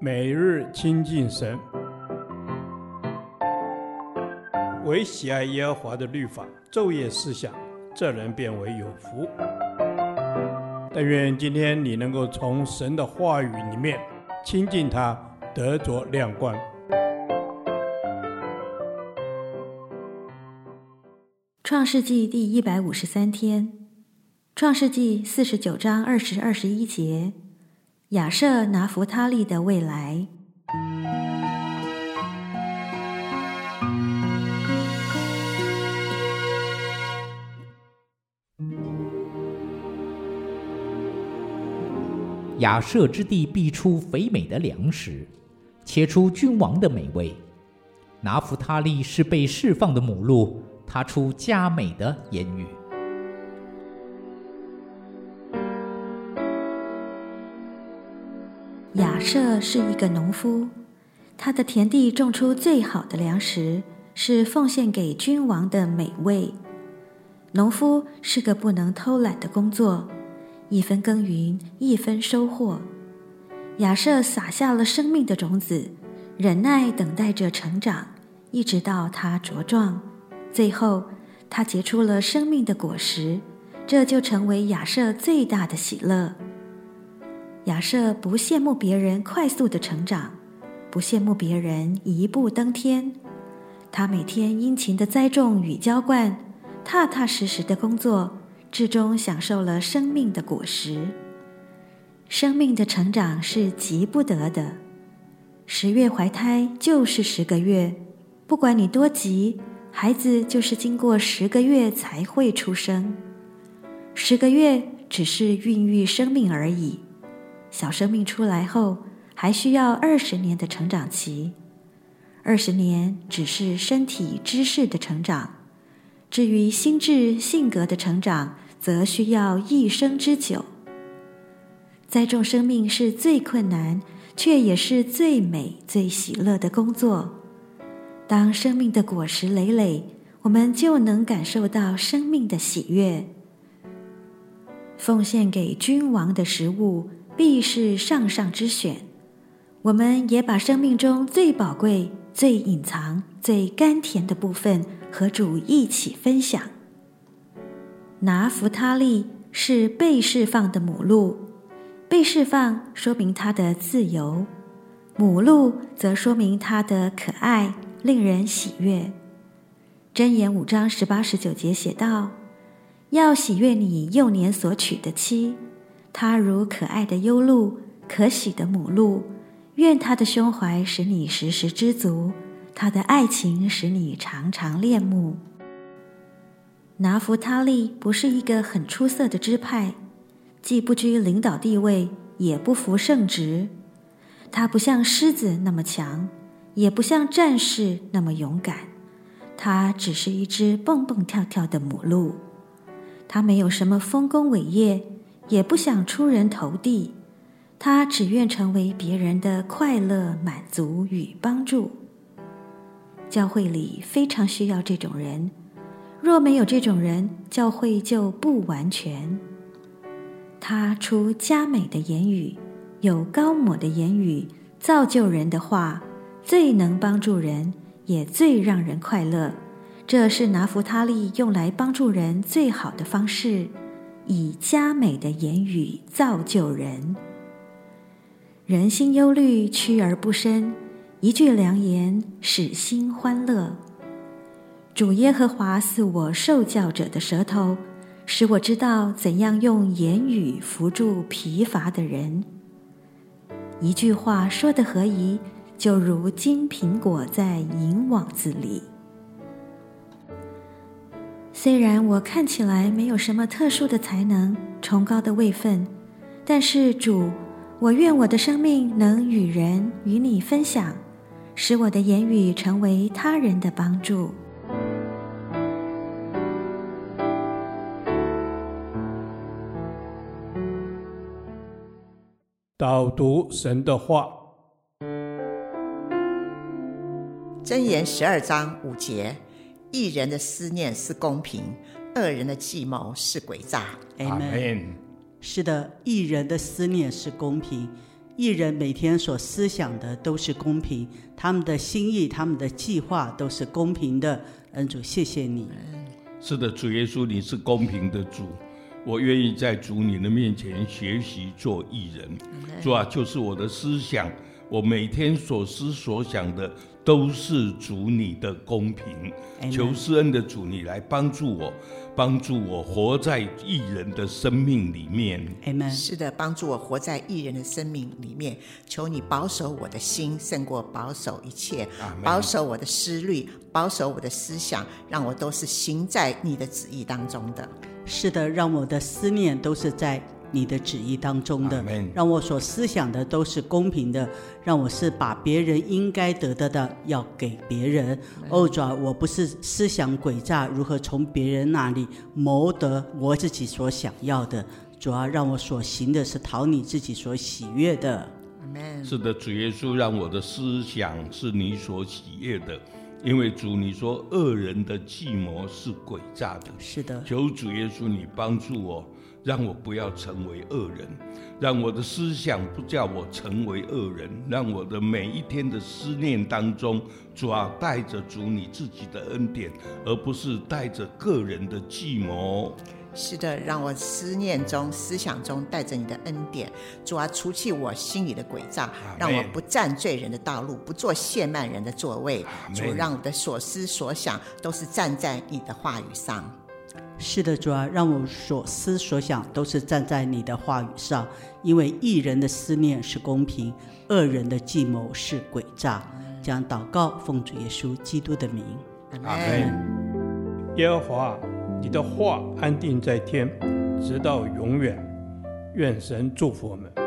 每日亲近神，唯喜爱耶和华的律法，昼夜思想，这人便为有福。但愿今天你能够从神的话语里面亲近他，得着亮光。创世纪第一百五十三天，创世纪四十九章二十二十一节。亚设拿弗他利的未来。亚设之地必出肥美的粮食，切出君王的美味。拿弗他利是被释放的母鹿，它出佳美的言语。亚设是一个农夫，他的田地种出最好的粮食，是奉献给君王的美味。农夫是个不能偷懒的工作，一分耕耘一分收获。亚设撒下了生命的种子，忍耐等待着成长，一直到它茁壮，最后它结出了生命的果实，这就成为亚设最大的喜乐。亚设不羡慕别人快速的成长，不羡慕别人一步登天。他每天殷勤的栽种与浇灌，踏踏实实的工作，至终享受了生命的果实。生命的成长是急不得的，十月怀胎就是十个月，不管你多急，孩子就是经过十个月才会出生。十个月只是孕育生命而已。小生命出来后，还需要二十年的成长期。二十年只是身体知识的成长，至于心智性格的成长，则需要一生之久。栽种生命是最困难，却也是最美、最喜乐的工作。当生命的果实累累，我们就能感受到生命的喜悦。奉献给君王的食物，必是上上之选。我们也把生命中最宝贵、最隐藏、最甘甜的部分和主一起分享。拿弗他利是被释放的母鹿，被释放说明它的自由，母鹿则说明它的可爱，令人喜悦。箴言五章十八十九节写道：“要喜悦你幼年所娶的妻。”他如可爱的优鹿，可喜的母鹿，愿他的胸怀使你时时知足，他的爱情使你常常恋慕。拿弗他利不是一个很出色的支派，既不居领导地位，也不服圣职。他不像狮子那么强，也不像战士那么勇敢，他只是一只蹦蹦跳跳的母鹿。他没有什么丰功伟业。也不想出人头地，他只愿成为别人的快乐、满足与帮助。教会里非常需要这种人，若没有这种人，教会就不完全。他出佳美的言语，有高抹的言语，造就人的话，最能帮助人，也最让人快乐。这是拿弗他利用来帮助人最好的方式。以佳美的言语造就人，人心忧虑，屈而不伸；一句良言，使心欢乐。主耶和华赐我受教者的舌头，使我知道怎样用言语扶助疲乏的人。一句话说得合宜，就如金苹果在银网子里。虽然我看起来没有什么特殊的才能、崇高的位分，但是主，我愿我的生命能与人与你分享，使我的言语成为他人的帮助。导读神的话，箴言十二章五节。义人的思念是公平，恶人的计谋是诡诈。阿门。是的，一人的思念是公平，一人每天所思想的都是公平，他们的心意、他们的计划都是公平的。恩主，谢谢你。是的，主耶稣，你是公平的主，我愿意在主你的面前学习做艺人。主啊，就是我的思想，我每天所思所想的。都是主你的公平求施恩的主你来帮助我，帮助我活在艺人的生命里面。Amen. 是的，帮助我活在艺人的生命里面。求你保守我的心，胜过保守一切保守我的思虑，保守我的思想，让我都是行在你的旨意当中的。是的，让我的思念都是在。你的旨意当中的让我所思想的都是公平的，让我是把别人应该得到的要给别人。哦，主啊，我不是思想诡诈，如何从别人那里谋得我自己所想要的？主要，让我所行的是讨你自己所喜悦的。是的，主耶稣，让我的思想是你所喜悦的，因为主你说恶人的计谋是诡诈的。是的，求主耶稣你帮助我。让我不要成为恶人，让我的思想不叫我成为恶人，让我的每一天的思念当中，主要带着主你自己的恩典，而不是带着个人的计谋。是的，让我思念中、思想中带着你的恩典，主啊，除去我心里的诡诈，让我不占罪人的道路，不做亵慢人的座位。主，让我的所思所想都是站在你的话语上。是的，主啊，让我所思所想都是站在你的话语上，因为一人的思念是公平，恶人的计谋是诡诈。将祷告奉主耶稣基督的名，阿门。耶和华，你的话安定在天，直到永远。愿神祝福我们。